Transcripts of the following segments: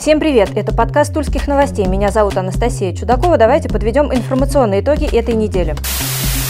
Всем привет! Это подкаст Тульских новостей. Меня зовут Анастасия Чудакова. Давайте подведем информационные итоги этой недели.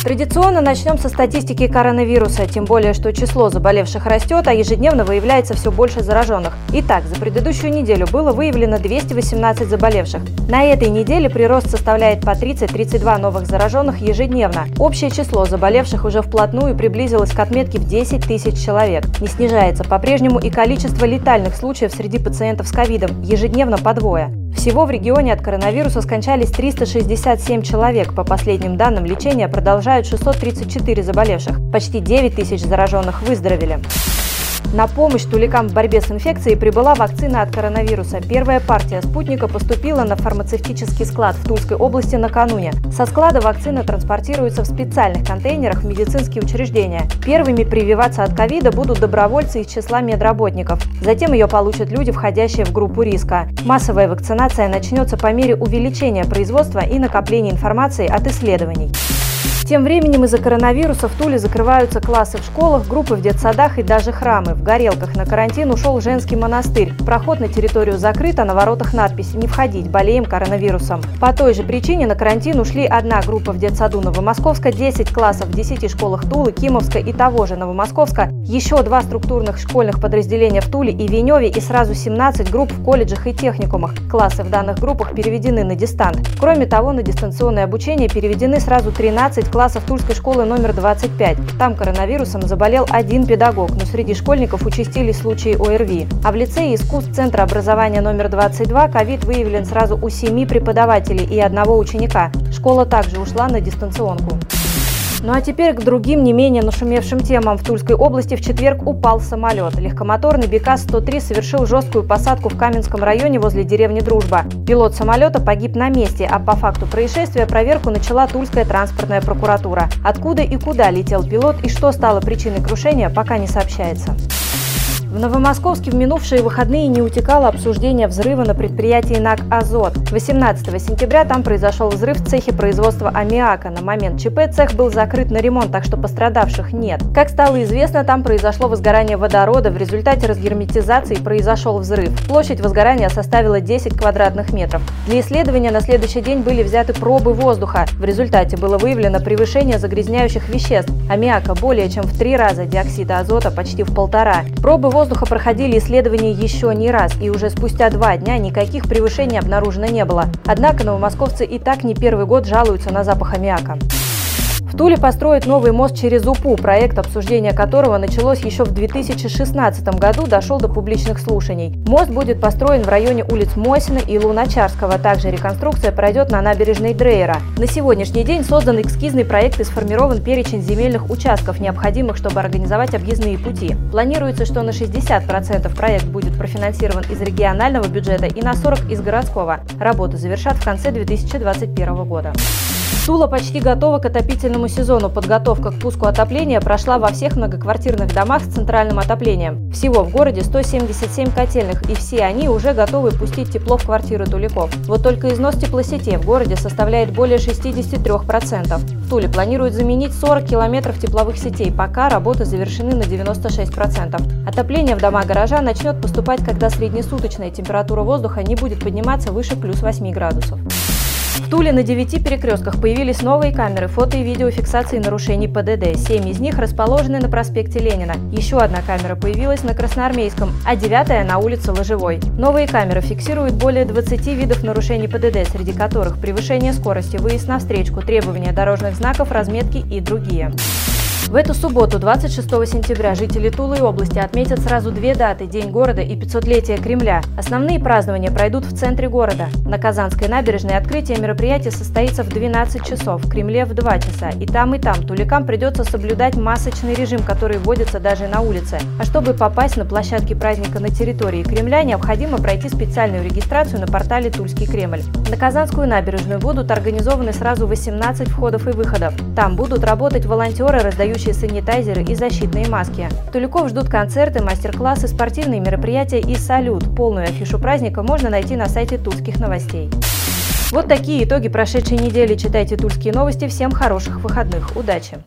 Традиционно начнем со статистики коронавируса, тем более, что число заболевших растет, а ежедневно выявляется все больше зараженных. Итак, за предыдущую неделю было выявлено 218 заболевших. На этой неделе прирост составляет по 30-32 новых зараженных ежедневно. Общее число заболевших уже вплотную приблизилось к отметке в 10 тысяч человек. Не снижается по-прежнему и количество летальных случаев среди пациентов с ковидом, ежедневно по двое. Всего в регионе от коронавируса скончались 367 человек. По последним данным, лечение продолжают 634 заболевших. Почти 9 тысяч зараженных выздоровели. На помощь туликам в борьбе с инфекцией прибыла вакцина от коронавируса. Первая партия спутника поступила на фармацевтический склад в Тульской области накануне. Со склада вакцина транспортируется в специальных контейнерах в медицинские учреждения. Первыми прививаться от ковида будут добровольцы из числа медработников. Затем ее получат люди, входящие в группу риска. Массовая вакцинация начнется по мере увеличения производства и накопления информации от исследований. Тем временем из-за коронавируса в Туле закрываются классы в школах, группы в детсадах и даже храмы. В Горелках на карантин ушел женский монастырь. Проход на территорию закрыт, а на воротах надпись «Не входить, болеем коронавирусом». По той же причине на карантин ушли одна группа в детсаду Новомосковска, 10 классов в 10 школах Тулы, Кимовска и того же Новомосковска, еще два структурных школьных подразделения в Туле и Веневе и сразу 17 групп в колледжах и техникумах. Классы в данных группах переведены на дистант. Кроме того, на дистанционное обучение переведены сразу 13 классов классов Тульской школы номер 25. Там коронавирусом заболел один педагог, но среди школьников участились случаи ОРВИ. А в лицее искусств Центра образования номер 22 ковид выявлен сразу у семи преподавателей и одного ученика. Школа также ушла на дистанционку. Ну а теперь к другим не менее нашумевшим темам. В Тульской области в четверг упал самолет. Легкомоторный БК-103 совершил жесткую посадку в Каменском районе возле деревни Дружба. Пилот самолета погиб на месте, а по факту происшествия проверку начала Тульская транспортная прокуратура. Откуда и куда летел пилот и что стало причиной крушения, пока не сообщается. В Новомосковске в минувшие выходные не утекало обсуждение взрыва на предприятии НАК «Азот». 18 сентября там произошел взрыв в цехе производства аммиака. На момент ЧП цех был закрыт на ремонт, так что пострадавших нет. Как стало известно, там произошло возгорание водорода. В результате разгерметизации произошел взрыв. Площадь возгорания составила 10 квадратных метров. Для исследования на следующий день были взяты пробы воздуха. В результате было выявлено превышение загрязняющих веществ. Аммиака более чем в три раза, диоксида азота почти в полтора. Пробы воздуха проходили исследования еще не раз, и уже спустя два дня никаких превышений обнаружено не было. Однако новомосковцы и так не первый год жалуются на запах аммиака. В Туле построят новый мост через УПУ, проект обсуждения которого началось еще в 2016 году, дошел до публичных слушаний. Мост будет построен в районе улиц Мосина и Луначарского. Также реконструкция пройдет на набережной Дрейера. На сегодняшний день создан эскизный проект и сформирован перечень земельных участков, необходимых, чтобы организовать объездные пути. Планируется, что на 60% проект будет профинансирован из регионального бюджета и на 40% из городского. Работы завершат в конце 2021 года. Тула почти готова к отопительному сезону. Подготовка к пуску отопления прошла во всех многоквартирных домах с центральным отоплением. Всего в городе 177 котельных, и все они уже готовы пустить тепло в квартиры туликов. Вот только износ теплосетей в городе составляет более 63%. В Туле планируют заменить 40 километров тепловых сетей, пока работы завершены на 96%. Отопление в дома гаража начнет поступать, когда среднесуточная температура воздуха не будет подниматься выше плюс 8 градусов. Туле на девяти перекрестках появились новые камеры фото и видеофиксации нарушений ПДД. Семь из них расположены на проспекте Ленина. Еще одна камера появилась на Красноармейском, а девятая на улице Ложевой. Новые камеры фиксируют более 20 видов нарушений ПДД, среди которых превышение скорости, выезд на встречку, требования дорожных знаков, разметки и другие. В эту субботу, 26 сентября, жители Тулы и области отметят сразу две даты – День города и 500-летие Кремля. Основные празднования пройдут в центре города. На Казанской набережной открытие мероприятия состоится в 12 часов, в Кремле в 2 часа. И там, и там туликам придется соблюдать масочный режим, который вводится даже на улице. А чтобы попасть на площадки праздника на территории Кремля, необходимо пройти специальную регистрацию на портале «Тульский Кремль». На Казанскую набережную будут организованы сразу 18 входов и выходов. Там будут работать волонтеры, раздающие работающие санитайзеры и защитные маски. Туликов ждут концерты, мастер-классы, спортивные мероприятия и салют. Полную афишу праздника можно найти на сайте Тульских новостей. Вот такие итоги прошедшей недели. Читайте Тульские новости. Всем хороших выходных. Удачи!